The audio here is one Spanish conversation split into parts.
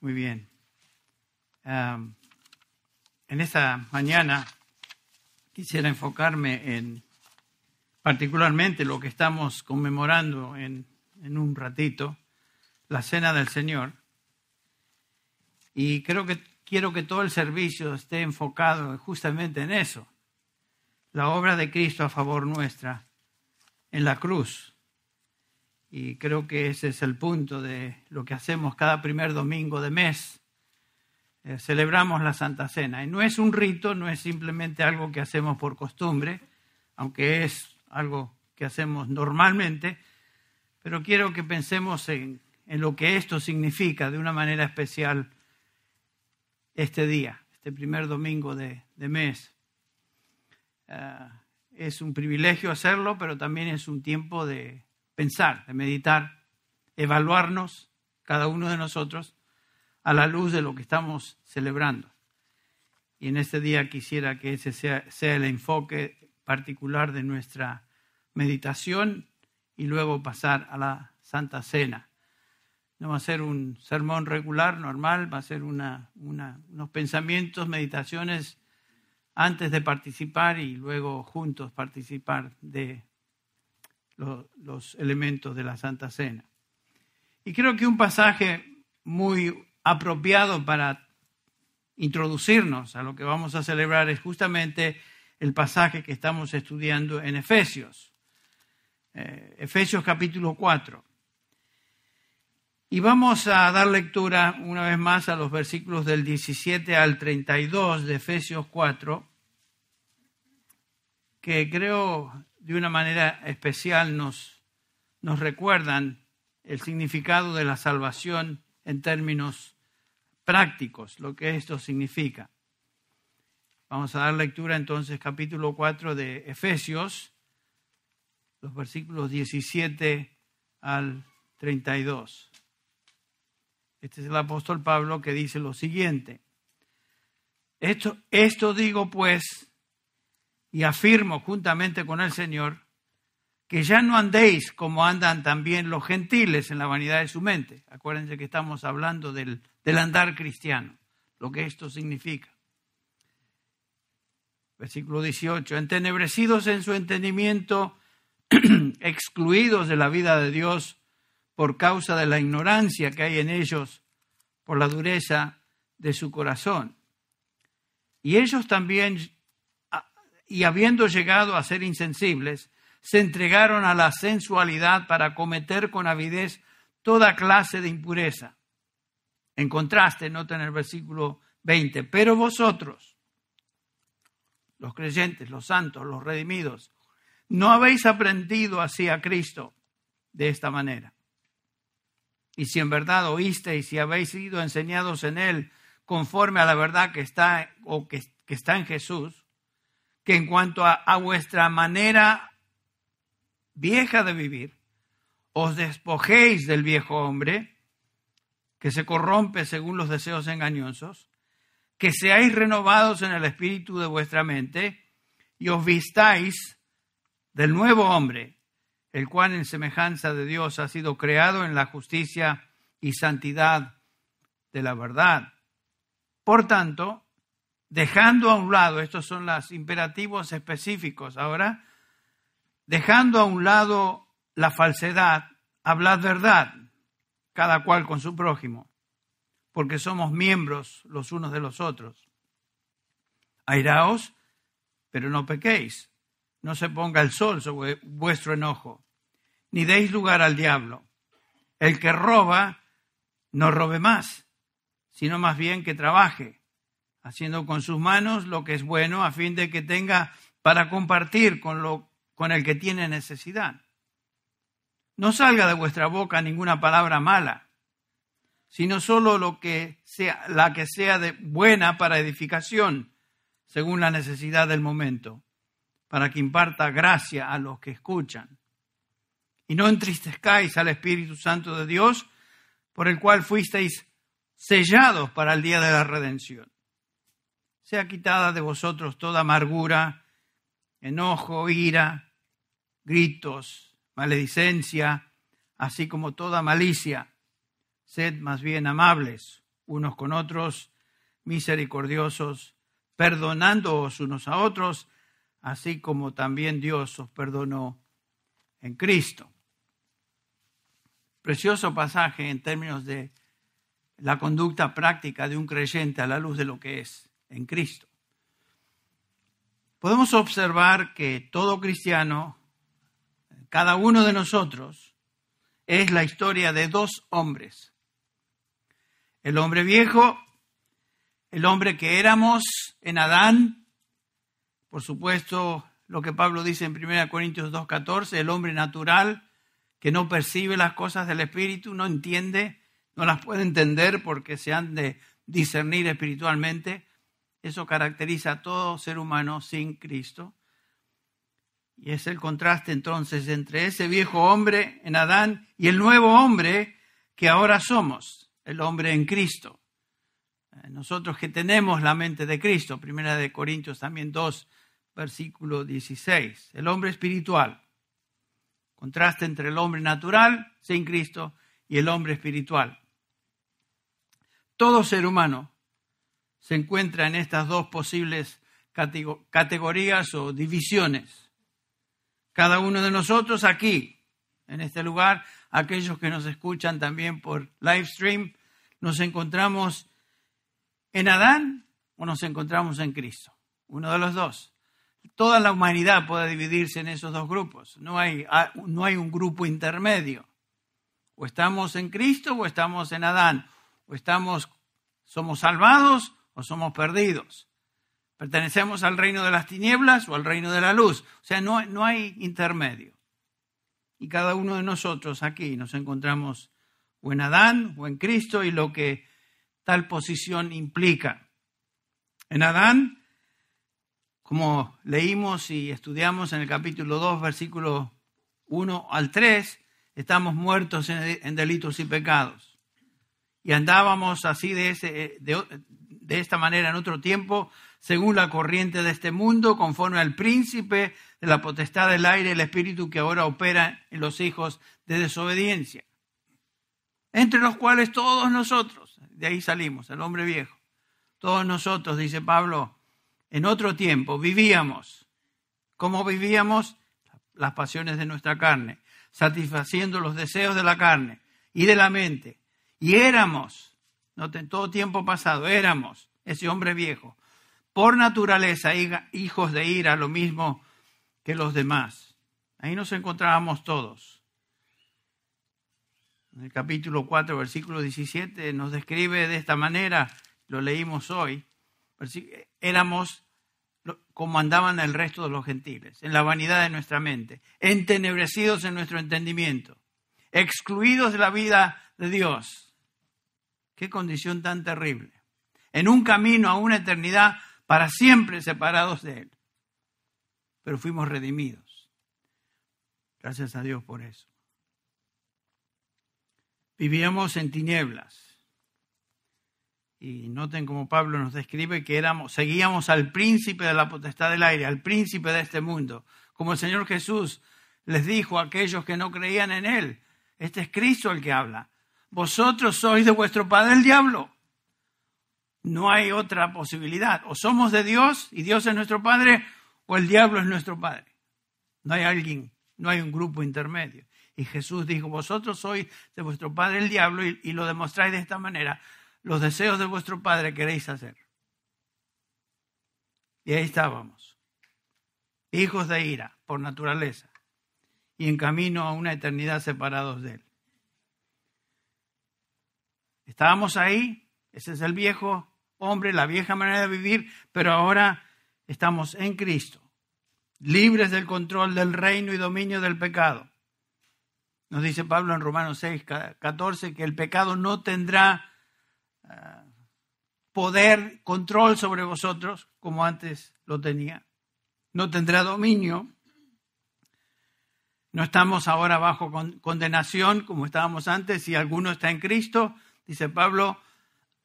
Muy bien. en esta mañana quisiera enfocarme en particularmente lo que estamos conmemorando en, en un ratito, la Cena del Señor. Y creo que quiero que todo el servicio esté enfocado justamente en eso, la obra de Cristo a favor nuestra en la cruz. Y creo que ese es el punto de lo que hacemos cada primer domingo de mes. Eh, celebramos la Santa Cena. Y no es un rito, no es simplemente algo que hacemos por costumbre, aunque es algo que hacemos normalmente, pero quiero que pensemos en, en lo que esto significa de una manera especial este día, este primer domingo de, de mes. Ah, es un privilegio hacerlo, pero también es un tiempo de pensar, de meditar, evaluarnos, cada uno de nosotros, a la luz de lo que estamos celebrando. Y en este día quisiera que ese sea, el enfoque particular de nuestra meditación y luego pasar a la Santa Cena. No va a ser un sermón regular, normal, va a ser unos pensamientos, meditaciones antes de participar y luego juntos participar de los elementos de la Santa Cena. Y creo que un pasaje muy apropiado para introducirnos a lo que vamos a celebrar es justamente el pasaje que estamos estudiando en Efesios. Eh, Efesios capítulo 4. Y vamos a dar lectura una vez más a los versículos del 17 al 32 de Efesios 4, que creo de una manera especial nos, nos recuerdan el significado de la salvación en términos prácticos, lo que esto significa. Vamos a dar lectura entonces capítulo 4 de Efesios, los versículos 17 al 32. Este es el apóstol Pablo que dice lo siguiente. Esto, esto digo pues, y afirmo juntamente con el Señor, que ya no andéis como andan también los gentiles en la vanidad de su mente. Acuérdense que estamos hablando del, del andar cristiano, lo que esto significa. Versículo 18, entenebrecidos en su entendimiento, excluidos de la vida de Dios por causa de la ignorancia que hay en ellos, por la dureza de su corazón. Y ellos también, y habiendo llegado a ser insensibles, se entregaron a la sensualidad para cometer con avidez toda clase de impureza. En contraste, nota en el versículo 20, pero vosotros, los creyentes, los santos, los redimidos, no habéis aprendido así a Cristo de esta manera. Y si en verdad oísteis y habéis sido enseñados en Él conforme a la verdad que está o que, está en Jesús, que en cuanto a, vuestra manera vieja de vivir, os despojéis del viejo hombre, que se corrompe según los deseos engañosos, que seáis renovados en el espíritu de vuestra mente y os vistáis del nuevo hombre, el cual en semejanza de Dios ha sido creado en la justicia y santidad de la verdad. Por tanto, dejando a un lado, estos son los imperativos específicos ahora, dejando a un lado la falsedad, hablad verdad, cada cual con su prójimo, porque somos miembros los unos de los otros. Airaos, pero no pequéis no se ponga el sol sobre vuestro enojo, ni deis lugar al diablo. El que roba, no robe más, sino más bien que trabaje, haciendo con sus manos lo que es bueno, a fin de que tenga para compartir con, lo, con el que tiene necesidad. No salga de vuestra boca ninguna palabra mala, sino solo lo que sea, la que sea de buena para edificación, según la necesidad del momento para que imparta gracia a los que escuchan. Y no entristezcáis al Espíritu Santo de Dios, por el cual fuisteis sellados para el día de la redención. Sea quitada de vosotros toda amargura, enojo, ira, gritos, maledicencia, así como toda malicia. Sed más bien amables unos con otros, misericordiosos, perdonándoos unos a otros, así como también Dios os perdonó en Cristo. Precioso pasaje en términos de la conducta práctica de un creyente a la luz de lo que es en Cristo. Podemos observar que todo cristiano, cada uno de nosotros, es la historia de dos hombres. El hombre viejo, el hombre que éramos en Adán, por supuesto, lo que Pablo dice en 1 Corintios 2.14, el hombre natural que no percibe las cosas del Espíritu, no entiende, no las puede entender porque se han de discernir espiritualmente. Eso caracteriza a todo ser humano sin Cristo. Y es el contraste entonces entre ese viejo hombre en Adán y el nuevo hombre que ahora somos, el hombre en Cristo. Eh, nosotros que tenemos la mente de Cristo, primera de Corintios también 2, versículo 16. El hombre espiritual. Contraste entre el hombre natural, sin Cristo, y el hombre espiritual. Todo ser humano se encuentra en estas dos posibles categorías o divisiones. Cada uno de nosotros aquí, en este lugar, aquellos que nos escuchan también por live stream, nos encontramos en Adán o nos encontramos en Cristo. Uno de los dos toda la humanidad puede dividirse en esos dos grupos. No hay, ah, no hay un grupo intermedio. O estamos en Cristo o estamos en Adán. O estamos, somos salvados o somos perdidos. Pertenecemos al reino de las tinieblas o al reino de la luz. O sea, no, no hay intermedio. Y cada uno de nosotros aquí nos encontramos o en Adán o en Cristo y lo que tal posición implica. En Adán como leímos y estudiamos en el capítulo 2, versículo 1 al 3, estamos muertos en, delitos y pecados. Y andábamos así de, ese, de, esta manera en otro tiempo, según la corriente de este mundo, conforme al príncipe de la potestad del aire, el espíritu que ahora opera en los hijos de desobediencia. Entre los cuales todos nosotros, de ahí salimos, el hombre viejo, todos nosotros, dice Pablo, en otro tiempo vivíamos. ¿Cómo vivíamos? Las pasiones de nuestra carne, satisfaciendo los deseos de la carne y de la mente. Y éramos, noten, todo tiempo pasado, éramos ese hombre viejo, por naturaleza hijos de ira, lo mismo que los demás. Ahí nos encontrábamos todos. En el capítulo 4, versículo 17, nos describe de esta manera, lo leímos hoy, éramos como andaban el resto de los gentiles, en la vanidad de nuestra mente, entenebrecidos en nuestro entendimiento, excluidos de la vida de Dios. Qué condición tan terrible. En un camino a una eternidad para siempre separados de Él. Pero fuimos redimidos. Gracias a Dios por eso. Vivíamos en tinieblas y noten como Pablo nos describe que éramos, seguíamos al príncipe de la potestad del aire, al príncipe de este mundo. Como el Señor Jesús les dijo a aquellos que no creían en Él, este es Cristo el que habla. Vosotros sois de vuestro padre el diablo. No hay otra posibilidad. O somos de Dios y Dios es nuestro padre, o el diablo es nuestro padre. No hay alguien, no hay un grupo intermedio. Y Jesús dijo, vosotros sois de vuestro padre el diablo y, lo demostráis de esta manera los deseos de vuestro Padre queréis hacer. Y ahí estábamos, hijos de ira por naturaleza, y en camino a una eternidad separados de Él. Estábamos ahí, ese es el viejo hombre, la vieja manera de vivir, pero ahora estamos en Cristo, libres del control del reino y dominio del pecado. Nos dice Pablo en Romanos 6, 14 que el pecado no tendrá poder, control sobre vosotros como antes lo tenía. No tendrá dominio. No estamos ahora bajo condenación como estábamos antes. Si alguno está en Cristo, dice Pablo,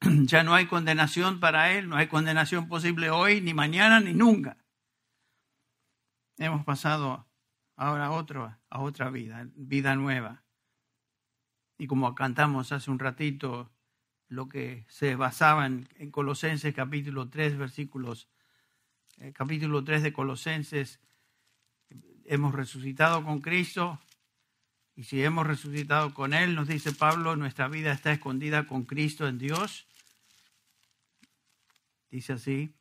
ya no hay condenación para él, no hay condenación posible hoy, ni mañana, ni nunca. Hemos pasado ahora a, otro, a otra vida, vida nueva. Y como cantamos hace un ratito, lo que se basaba en, Colosenses capítulo 3, versículos, eh, capítulo 3 de Colosenses, hemos resucitado con Cristo y si hemos resucitado con Él, nos dice Pablo, nuestra vida está escondida con Cristo en Dios. Dice así,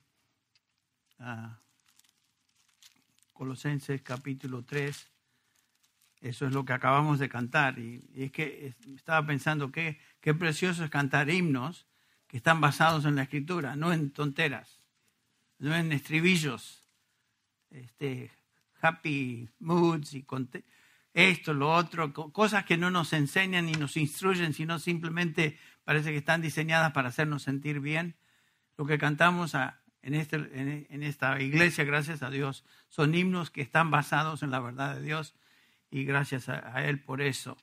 Colosenses capítulo 3, eso es lo que acabamos de cantar. Y, es que estaba pensando que qué precioso es cantar himnos que están basados en la escritura, no en tonteras, no en estribillos, este, happy moods y esto, lo otro, cosas que no nos enseñan ni nos instruyen, sino simplemente parece que están diseñadas para hacernos sentir bien. Lo que cantamos en, este, en, esta iglesia, gracias a Dios, son himnos que están basados en la verdad de Dios y gracias a, Él por eso.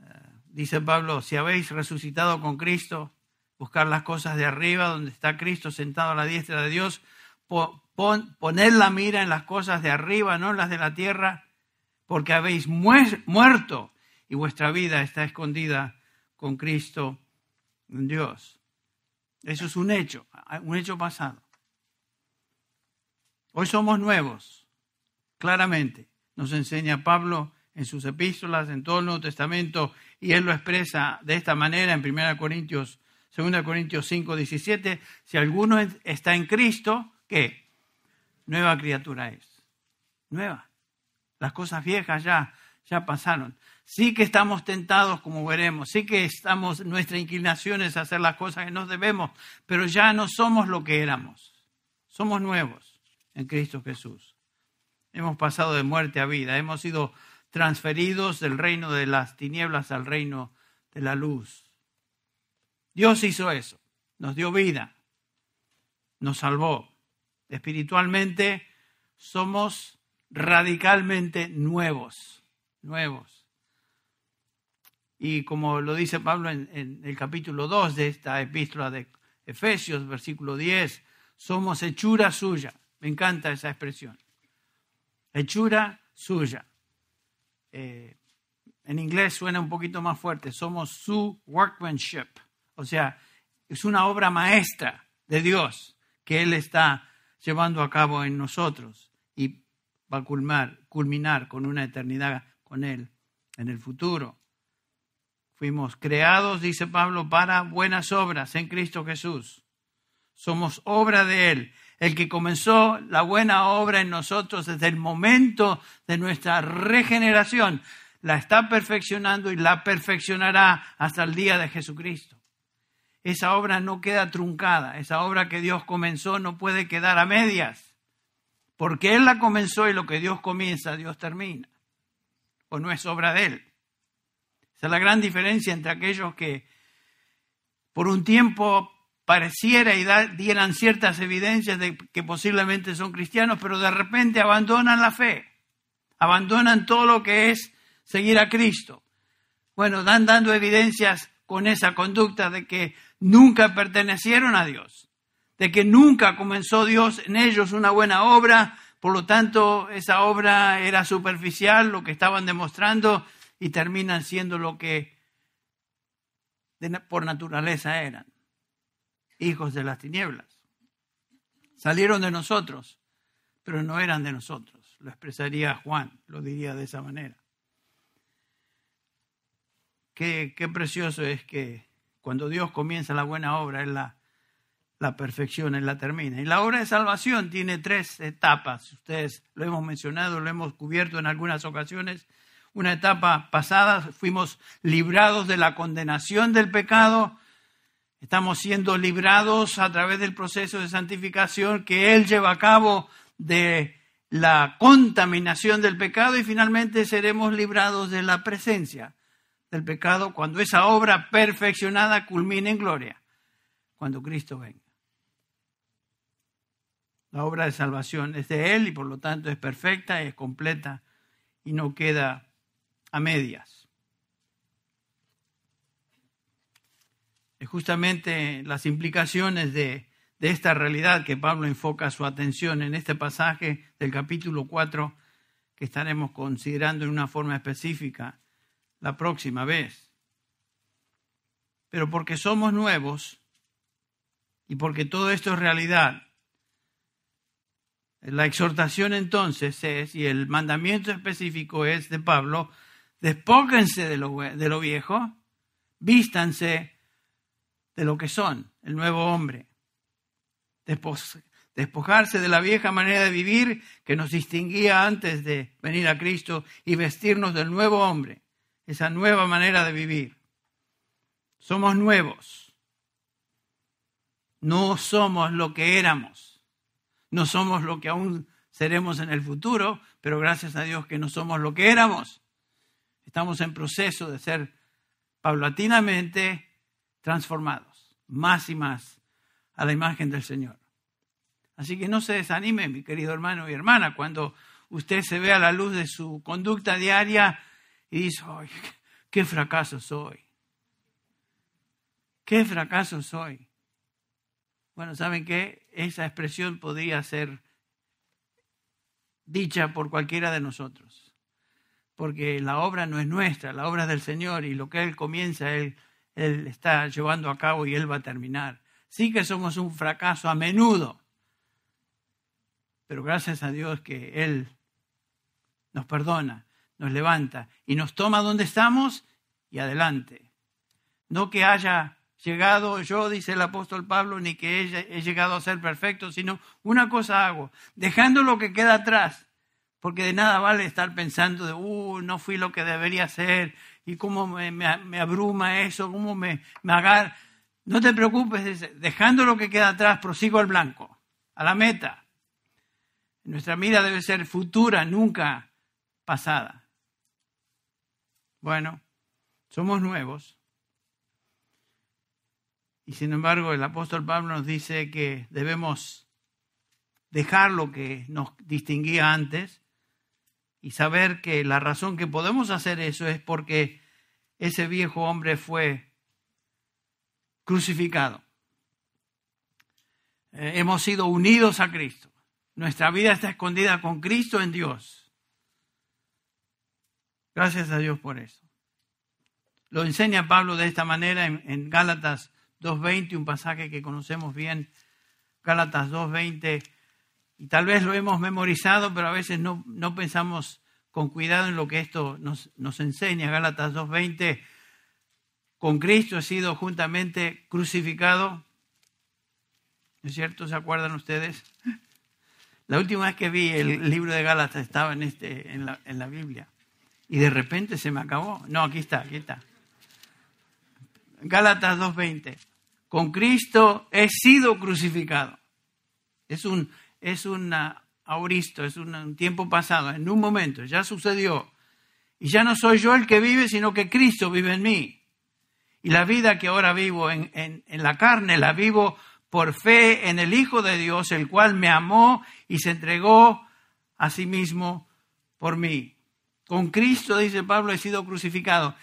Eh, dice Pablo, si habéis resucitado con Cristo, buscar las cosas de arriba, donde está Cristo sentado a la diestra de Dios, pon, poned la mira en las cosas de arriba, no en las de la tierra, porque habéis muerto y vuestra vida está escondida con Cristo en Dios. Eso es un hecho, un hecho pasado. Hoy somos nuevos, claramente nos enseña Pablo en sus epístolas, en todo el Nuevo Testamento, y él lo expresa de esta manera en 1 Corintios, 2 Corintios 5, 17, si alguno está en Cristo, ¿qué? Nueva criatura es. Nueva. Las cosas viejas ya, ya pasaron. Sí que estamos tentados, como veremos, sí que estamos, nuestra inclinación es hacer las cosas que nos debemos, pero ya no somos lo que éramos. Somos nuevos en Cristo Jesús. Hemos pasado de muerte a vida, hemos sido transferidos del reino de las tinieblas al reino de la luz. Dios hizo eso, nos dio vida, nos salvó. Espiritualmente somos radicalmente nuevos, nuevos. Y como lo dice Pablo en, el capítulo 2 de esta epístola de Efesios, versículo 10, somos hechura suya. Me encanta esa expresión hechura suya. Eh, en inglés suena un poquito más fuerte, somos su workmanship, o sea, es una obra maestra de Dios que Él está llevando a cabo en nosotros y va a culminar, culminar con una eternidad con Él en el futuro. Fuimos creados, dice Pablo, para buenas obras en Cristo Jesús. Somos obra de Él el que comenzó la buena obra en nosotros desde el momento de nuestra regeneración, la está perfeccionando y la perfeccionará hasta el día de Jesucristo. Esa obra no queda truncada, esa obra que Dios comenzó no puede quedar a medias, porque Él la comenzó y lo que Dios comienza, Dios termina, o no es obra de Él. Esa es la gran diferencia entre aquellos que por un tiempo pareciera y dieran ciertas evidencias de que posiblemente son cristianos, pero de repente abandonan la fe, abandonan todo lo que es seguir a Cristo. Bueno, dan dando evidencias con esa conducta de que nunca pertenecieron a Dios, de que nunca comenzó Dios en ellos una buena obra, por lo tanto esa obra era superficial, lo que estaban demostrando, y terminan siendo lo que por naturaleza eran hijos de las tinieblas. Salieron de nosotros, pero no eran de nosotros. Lo expresaría Juan, lo diría de esa manera. Qué, precioso es que cuando Dios comienza la buena obra, Él la, la perfección, Él la termina. Y la obra de salvación tiene tres etapas. Ustedes lo hemos mencionado, lo hemos cubierto en algunas ocasiones. Una etapa pasada fuimos librados de la condenación del pecado Estamos siendo librados a través del proceso de santificación que Él lleva a cabo de la contaminación del pecado y finalmente seremos librados de la presencia del pecado cuando esa obra perfeccionada culmine en gloria, cuando Cristo venga. La obra de salvación es de Él y por lo tanto es perfecta, es completa y no queda a medias. justamente las implicaciones de, esta realidad que Pablo enfoca su atención en este pasaje del capítulo 4 que estaremos considerando en una forma específica la próxima vez. Pero porque somos nuevos y porque todo esto es realidad, la exhortación entonces es, y el mandamiento específico es de Pablo, despóquense de lo, de lo viejo, vístanse de lo que son, el nuevo hombre. Despojarse de la vieja manera de vivir que nos distinguía antes de venir a Cristo y vestirnos del nuevo hombre, esa nueva manera de vivir. Somos nuevos. No somos lo que éramos. No somos lo que aún seremos en el futuro, pero gracias a Dios que no somos lo que éramos. Estamos en proceso de ser paulatinamente transformados, más y más a la imagen del Señor. Así que no se desanime, mi querido hermano y hermana, cuando usted se ve a la luz de su conducta diaria y dice, ¡ay, qué fracaso soy! ¿Qué fracaso soy? Bueno, ¿saben qué? Esa expresión podría ser dicha por cualquiera de nosotros, porque la obra no es nuestra, la obra es del Señor y lo que Él comienza, Él, Él está llevando a cabo y Él va a terminar. Sí que somos un fracaso a menudo, pero gracias a Dios que Él nos perdona, nos levanta y nos toma donde estamos y adelante. No que haya llegado yo, dice el apóstol Pablo, ni que he, llegado a ser perfecto, sino una cosa hago, dejando lo que queda atrás, porque de nada vale estar pensando de, uh, no fui lo que debería ser, y cómo me, abruma eso, cómo me, me agarra. No te preocupes, dejando lo que queda atrás, prosigo al blanco, a la meta. Nuestra mira debe ser futura, nunca pasada. Bueno, somos nuevos y sin embargo, el apóstol Pablo nos dice que debemos dejar lo que nos distinguía antes y saber que la razón que podemos hacer eso es porque ese viejo hombre fue crucificado. Eh, hemos sido unidos a Cristo. Nuestra vida está escondida con Cristo en Dios. Gracias a Dios por eso. Lo enseña Pablo de esta manera en, en Gálatas 2.20, un pasaje que conocemos bien, Gálatas 2.20, y tal vez lo hemos memorizado, pero a veces no, no pensamos con cuidado en lo que esto nos, nos enseña. Gálatas 2.20, con Cristo he sido juntamente crucificado. ¿No es cierto? ¿Se acuerdan ustedes? La última vez que vi el libro de Gálatas estaba en, este, en, la, en la Biblia. Y de repente se me acabó. No, aquí está, aquí está. Gálatas 2.20 con Cristo he sido crucificado. Es un, es auristo, es un, tiempo pasado, en un momento, ya sucedió. Y ya no soy yo el que vive, sino que Cristo vive en mí. Y la vida que ahora vivo en, en la carne, la vivo por fe en el Hijo de Dios, el cual me amó y se entregó a sí mismo por mí. Con Cristo, dice Pablo, he sido crucificado.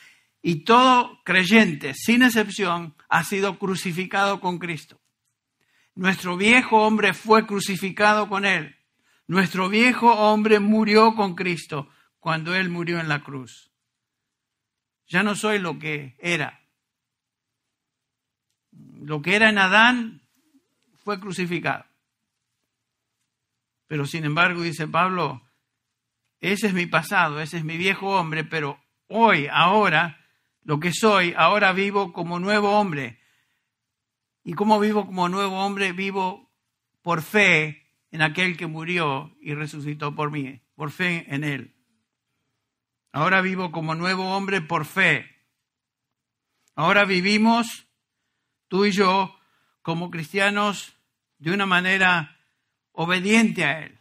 Y todo creyente, sin excepción, ha sido crucificado con Cristo. Nuestro viejo hombre fue crucificado con Él. Nuestro viejo hombre murió con Cristo cuando Él murió en la cruz. Ya no soy lo que era. Lo que era en Adán fue crucificado. Pero sin embargo, dice Pablo, ese es mi pasado, ese es mi viejo hombre, pero hoy, ahora, lo que soy, ahora vivo como nuevo hombre. ¿Y cómo vivo como nuevo hombre? Vivo por fe en aquel que murió y resucitó por mí, por fe en él. Ahora vivo como nuevo hombre por fe. Ahora vivimos, tú y yo, como cristianos, de una manera obediente a Él.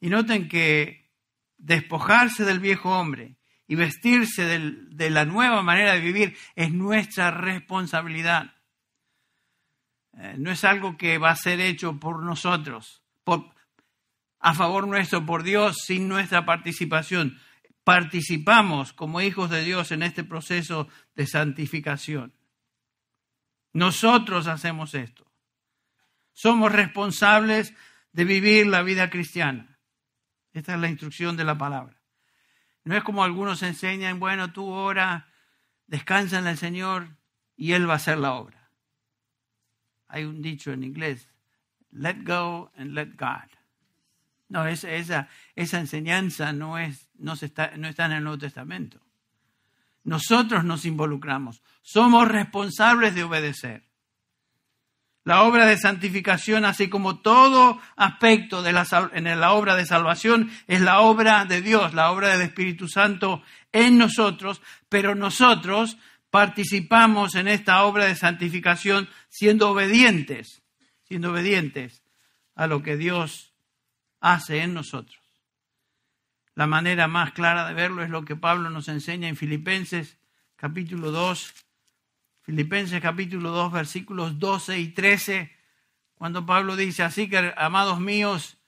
Y noten que despojarse del viejo hombre y vestirse de la nueva manera de vivir es nuestra responsabilidad. Eh, no es algo que va a ser hecho por nosotros, a favor nuestro, por Dios, sin nuestra participación. Participamos como hijos de Dios en este proceso de santificación. Nosotros hacemos esto. Somos responsables de vivir la vida cristiana. Esta es la instrucción de la palabra. No es como algunos enseñan, bueno, tú ora, descansa en el Señor, y Él va a hacer la obra. Hay un dicho en inglés, let go and let God. No, esa, esa, esa enseñanza no, es, no, se está, no está en el Nuevo Testamento. Nosotros nos involucramos, somos responsables de obedecer. La obra de santificación, así como todo aspecto de la, en la obra de salvación, es la obra de Dios, la obra del Espíritu Santo en nosotros, pero nosotros participamos en esta obra de santificación siendo obedientes, siendo obedientes a lo que Dios hace en nosotros. La manera más clara de verlo es lo que Pablo nos enseña en Filipenses capítulo 2, Filipenses capítulo 2 versículos 12 y 13, cuando Pablo dice, así que amados míos,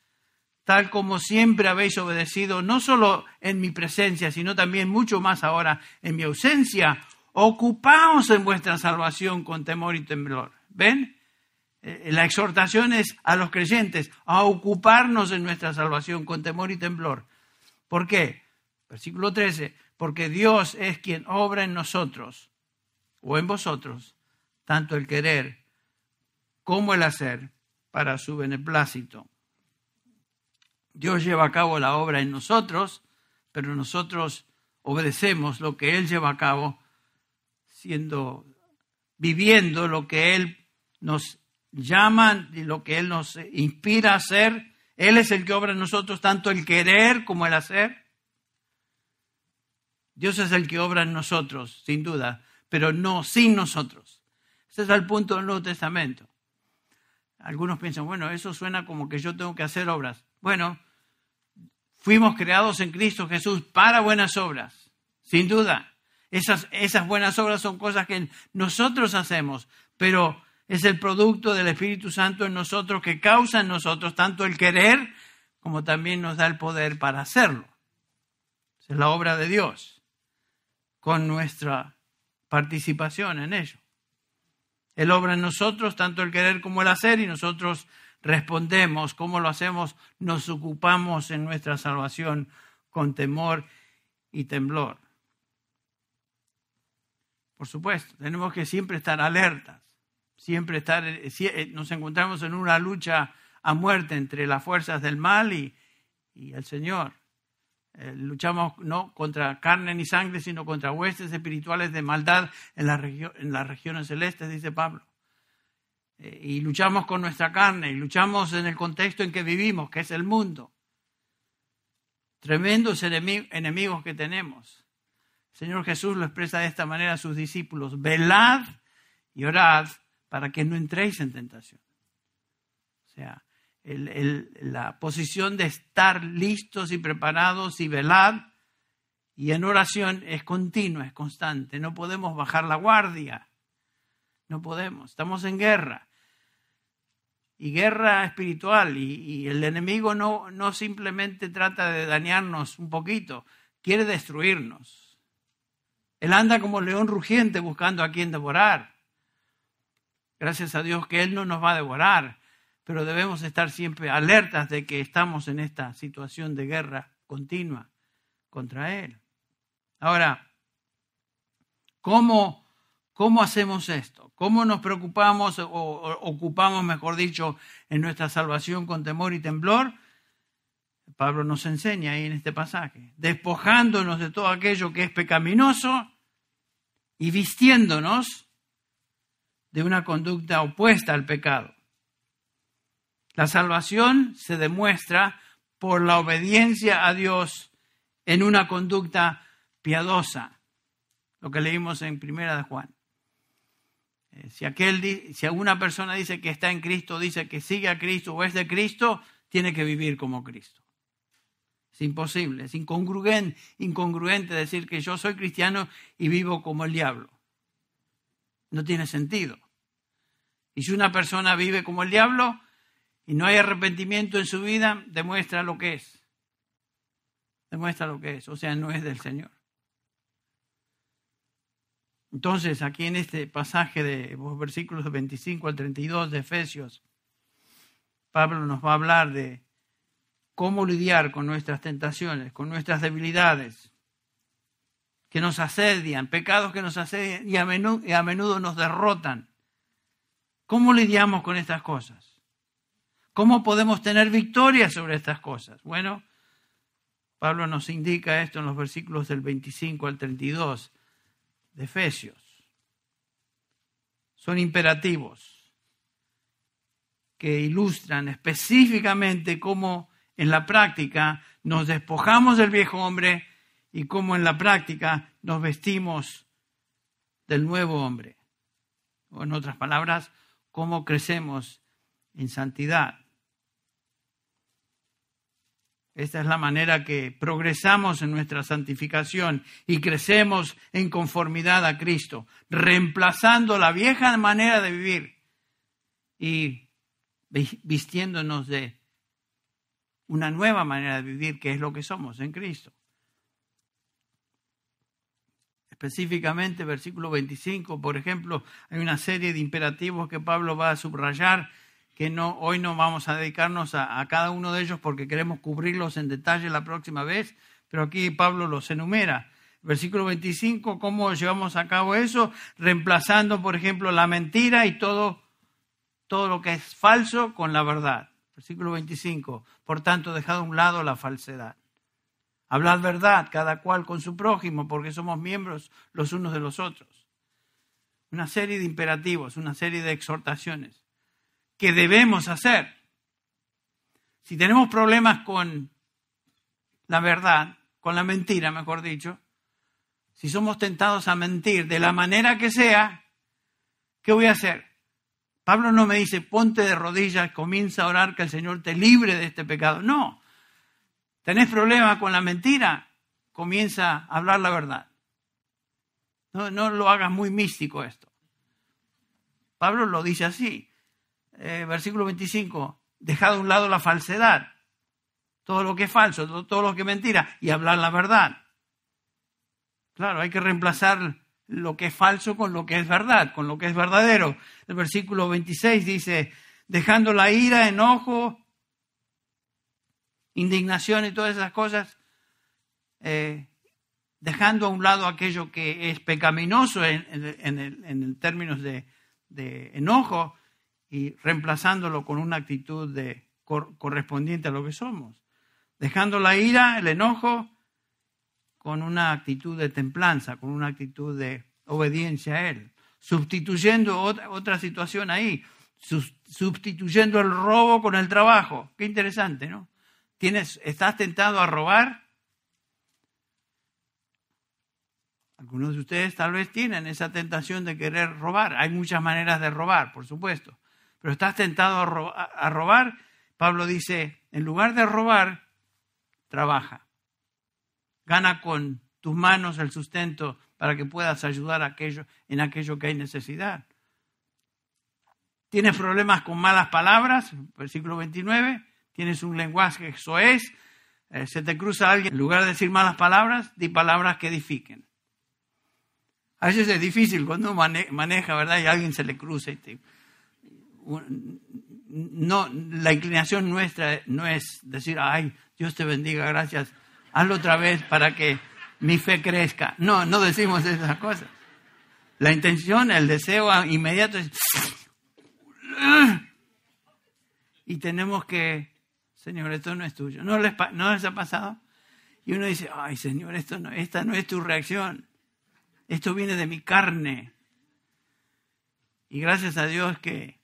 tal como siempre habéis obedecido, no solo en mi presencia, sino también mucho más ahora en mi ausencia, ocupaos en vuestra salvación con temor y temblor. ¿Ven? Eh, la exhortación es a los creyentes a ocuparnos en nuestra salvación con temor y temblor. ¿Por qué? Versículo 13, porque Dios es quien obra en nosotros o en vosotros, tanto el querer como el hacer para su beneplácito. Dios lleva a cabo la obra en nosotros, pero nosotros obedecemos lo que Él lleva a cabo, siendo, viviendo lo que Él nos llama y lo que Él nos inspira a hacer. Él es el que obra en nosotros tanto el querer como el hacer. Dios es el que obra en nosotros, sin duda, pero no sin nosotros. Ese es el punto del Nuevo Testamento. Algunos piensan, bueno, eso suena como que yo tengo que hacer obras. Bueno, Fuimos creados en Cristo Jesús para buenas obras, sin duda. Esas, esas buenas obras son cosas que nosotros hacemos, pero es el producto del Espíritu Santo en nosotros que causa en nosotros tanto el querer como también nos da el poder para hacerlo. Es la obra de Dios con nuestra participación en ello. Él obra en nosotros tanto el querer como el hacer y nosotros respondemos, cómo lo hacemos, nos ocupamos en nuestra salvación con temor y temblor. Por supuesto, tenemos que siempre estar alertas, siempre estar, eh, eh, nos encontramos en una lucha a muerte entre las fuerzas del mal y, el Señor. Eh, luchamos no contra carne ni sangre, sino contra huestes espirituales de maldad en, las regiones celestes, dice Pablo. Eh, y luchamos con nuestra carne y luchamos en el contexto en que vivimos, que es el mundo. Tremendos enemigos que tenemos. El Señor Jesús lo expresa de esta manera a sus discípulos. Velad y orad para que no entréis en tentación. O sea, la posición de estar listos y preparados y velad y en oración es continua, es constante. No podemos bajar la guardia. No podemos. Estamos en guerra y guerra espiritual y, el enemigo no, no simplemente trata de dañarnos un poquito, quiere destruirnos. Él anda como león rugiente buscando a quien devorar. Gracias a Dios que Él no nos va a devorar, pero debemos estar siempre alertas de que estamos en esta situación de guerra continua contra Él. Ahora, ¿cómo ¿Cómo hacemos esto? ¿Cómo nos preocupamos o, ocupamos, mejor dicho, en nuestra salvación con temor y temblor? Pablo nos enseña ahí en este pasaje, despojándonos de todo aquello que es pecaminoso y vistiéndonos de una conducta opuesta al pecado. La salvación se demuestra por la obediencia a Dios en una conducta piadosa, lo que leímos en Primera de Juan. Eh, si, aquel, si alguna persona dice que está en Cristo, dice que sigue a Cristo o es de Cristo, tiene que vivir como Cristo. Es imposible, es incongruente, incongruente decir que yo soy cristiano y vivo como el diablo. No tiene sentido. Y si una persona vive como el diablo y no hay arrepentimiento en su vida, demuestra lo que es. Demuestra lo que es, o sea, no es del Señor. Entonces, aquí en este pasaje de los versículos 25 al 32 de Efesios, Pablo nos va a hablar de cómo lidiar con nuestras tentaciones, con nuestras debilidades, que nos asedian, pecados que nos asedian y a menudo, y a menudo nos derrotan. ¿Cómo lidiamos con estas cosas? ¿Cómo podemos tener victoria sobre estas cosas? Bueno, Pablo nos indica esto en los versículos del 25 al 32 de Efesios. Son imperativos que ilustran específicamente cómo en la práctica nos despojamos del viejo hombre y cómo en la práctica nos vestimos del nuevo hombre. O en otras palabras, cómo crecemos en santidad. Esta es la manera que progresamos en nuestra santificación y crecemos en conformidad a Cristo, reemplazando la vieja manera de vivir y vistiéndonos de una nueva manera de vivir, que es lo que somos en Cristo. Específicamente, versículo 25, por ejemplo, hay una serie de imperativos que Pablo va a subrayar que no, hoy no vamos a dedicarnos a, cada uno de ellos porque queremos cubrirlos en detalle la próxima vez, pero aquí Pablo los enumera. Versículo 25, ¿cómo llevamos a cabo eso? Reemplazando, por ejemplo, la mentira y todo, todo lo que es falso con la verdad. Versículo 25, por tanto, dejad a un lado la falsedad. Hablad verdad, cada cual con su prójimo, porque somos miembros los unos de los otros. Una serie de imperativos, una serie de exhortaciones que debemos hacer. Si tenemos problemas con la verdad, con la mentira, mejor dicho, si somos tentados a mentir de la manera que sea, ¿qué voy a hacer? Pablo no me dice, ponte de rodillas, comienza a orar que el Señor te libre de este pecado. No. ¿Tenés problemas con la mentira? Comienza a hablar la verdad. No, no lo hagas muy místico esto. Pablo lo dice así. Eh, versículo 25, dejad a un lado la falsedad, todo lo que es falso, todo, lo que es mentira, y hablar la verdad. Claro, hay que reemplazar lo que es falso con lo que es verdad, con lo que es verdadero. El versículo 26 dice, dejando la ira, enojo, indignación y todas esas cosas, eh, dejando a un lado aquello que es pecaminoso en, términos de, de, enojo y reemplazándolo con una actitud de, correspondiente a lo que somos. Dejando la ira, el enojo, con una actitud de templanza, con una actitud de obediencia a Él. Sustituyendo otra, otra situación ahí, sustituyendo el robo con el trabajo. Qué interesante, ¿no? ¿Tienes, ¿Estás tentado a robar? Algunos de ustedes tal vez tienen esa tentación de querer robar. Hay muchas maneras de robar, por supuesto pero estás tentado a robar, Pablo dice, en lugar de robar, trabaja. Gana con tus manos el sustento para que puedas ayudar a aquello, en aquello que hay necesidad. ¿Tienes problemas con malas palabras? Versículo 29. ¿Tienes un lenguaje soez? Eh, ¿Se te cruza alguien? En lugar de decir malas palabras, di palabras que edifiquen. A veces es difícil cuando uno maneja, ¿verdad? Y alguien se le cruza y te, no, la inclinación nuestra no es decir, ay, Dios te bendiga, gracias, hazlo otra vez para que mi fe crezca. No, no decimos esas cosas. La intención, el deseo inmediato es... Y tenemos que, Señor, esto no es tuyo. ¿No les, no les ha pasado? Y uno dice, ay, Señor, esto no, esta no es tu reacción. Esto viene de mi carne. Y gracias a Dios que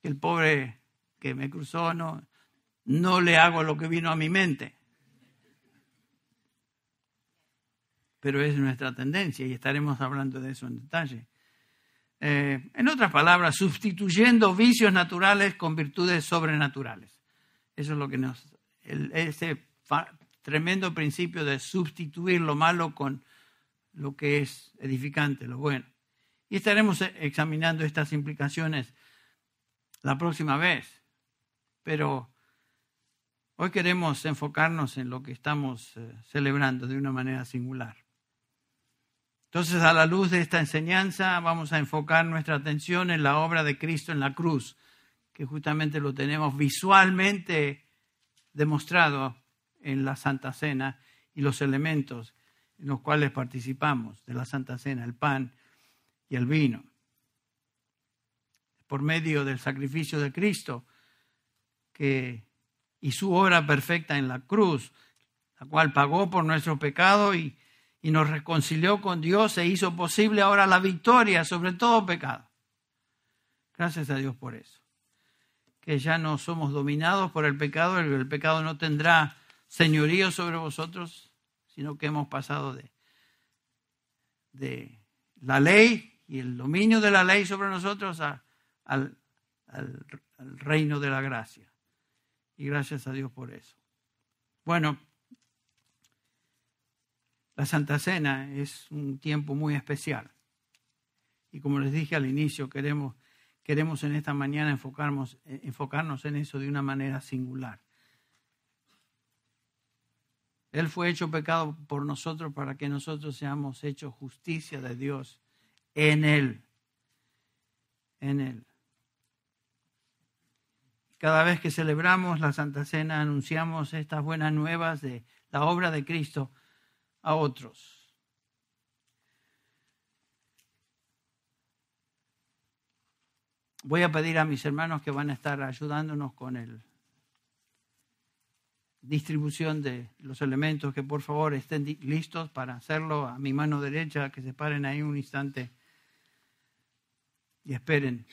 que el pobre que me cruzó no, no le hago lo que vino a mi mente. Pero es nuestra tendencia y estaremos hablando de eso en detalle. Eh, en otras palabras, sustituyendo vicios naturales con virtudes sobrenaturales. Eso es lo que nos. ese tremendo principio de sustituir lo malo con lo que es edificante, lo bueno. Y estaremos examinando estas implicaciones la próxima vez. Pero hoy queremos enfocarnos en lo que estamos eh, celebrando de una manera singular. Entonces, a la luz de esta enseñanza, vamos a enfocar nuestra atención en la obra de Cristo en la cruz, que justamente lo tenemos visualmente demostrado en la Santa Cena y los elementos en los cuales participamos de la Santa Cena, el pan y el vino. Por medio del sacrificio de Cristo que, y su obra perfecta en la cruz, la cual pagó por nuestro pecado y, y nos reconcilió con Dios e hizo posible ahora la victoria sobre todo pecado. Gracias a Dios por eso. Que ya no somos dominados por el pecado, el, pecado no tendrá señorío sobre vosotros, sino que hemos pasado de, de la ley y el dominio de la ley sobre nosotros al, al reino de la gracia. Y gracias a Dios por eso. Bueno, la Santa Cena es un tiempo muy especial. Y como les dije al inicio, queremos, queremos en esta mañana enfocarnos, enfocarnos en eso de una manera singular. Él fue hecho pecado por nosotros para que nosotros seamos hechos justicia de Dios en Él. En Él. Cada vez que celebramos la Santa Cena anunciamos estas buenas nuevas de la obra de Cristo a otros. Voy a pedir a mis hermanos que van a estar ayudándonos con el distribución de los elementos, que por favor estén listos para hacerlo a mi mano derecha, que se paren ahí un instante y esperen.